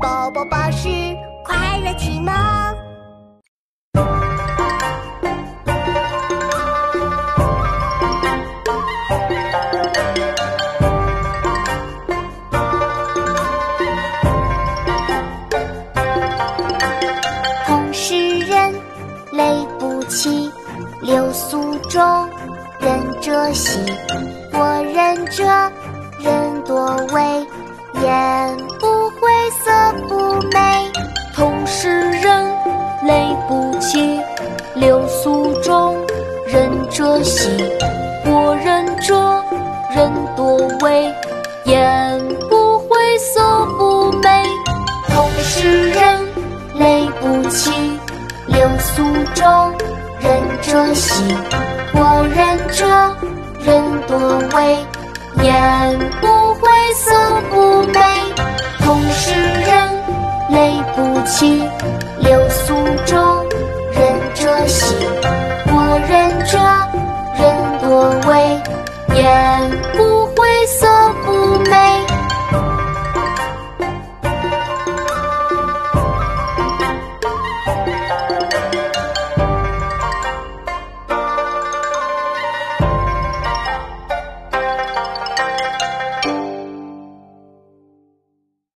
宝宝巴士快乐启蒙。同是人，泪不起，流苏中，人者兮。我忍者，人多为，者兮。我仁者，人多畏，言不讳，色不美。同是人，泪不起，流苏中，人者兮。我仁者，人多畏，言不讳，色不美。同是人，泪不起，流苏中，so